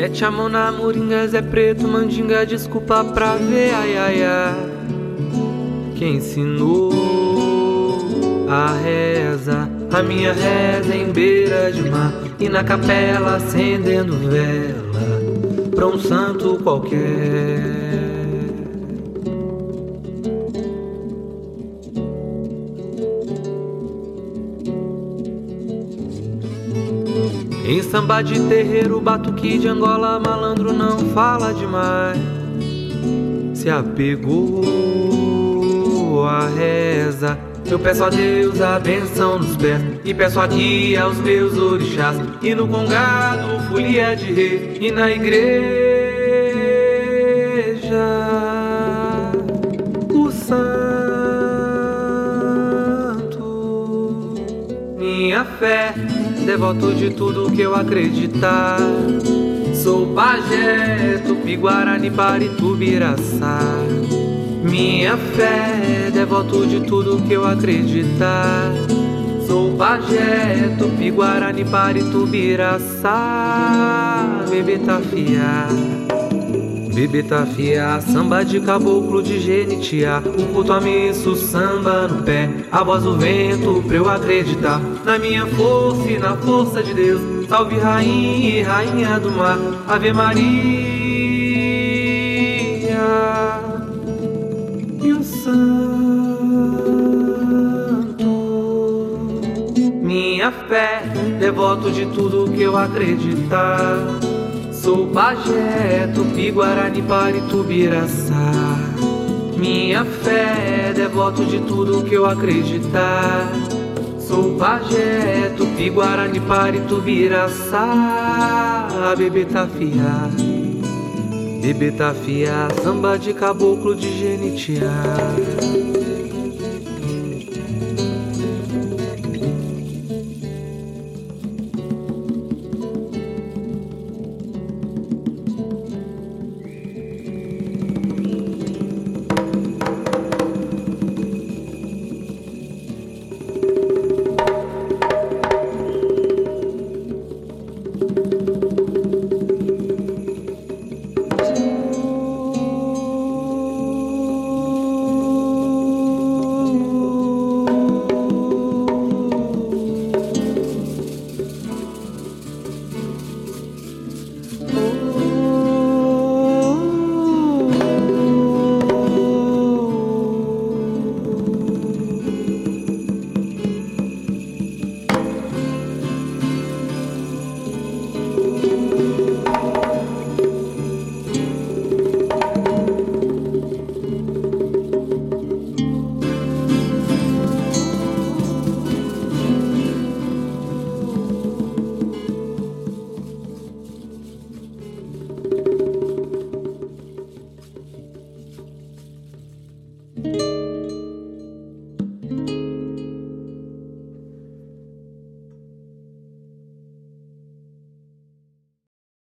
Mete a mão na moringa, Zé Preto, mandinga, desculpa pra ver, ai ai ai. Quem ensinou a reza, a minha reza em beira de mar e na capela acendendo vela pra um santo qualquer. Em samba de terreiro, batuque de Angola, malandro não fala demais. Se apegou a reza. Eu peço a Deus a benção nos pés E peço aqui aos meus orixás E no congado folia de rei E na igreja O santo Minha fé devoto de tudo que eu acreditar. Sou pajé, tupi, guarani, paritubiraçá. Minha fé, devoto de tudo que eu acreditar. Sou pajé, tupi, guarani, paritubiraçá. Bebê tá Bebê fia, samba de caboclo de genitiá. Um culto a samba no pé. A voz do vento pra eu acreditar. Na minha força e na força de Deus. Salve rainha e rainha do mar. Ave Maria. E o santo. Minha fé, devoto de tudo que eu acreditar Sou pajé, tupi, guarani, paritubiraçá Minha fé é devoto de tudo que eu acreditar. Sou pajé, tupi, guarani, paritubiraçá Bebê tá fiar Bebê tá fiar Samba de caboclo de genitiar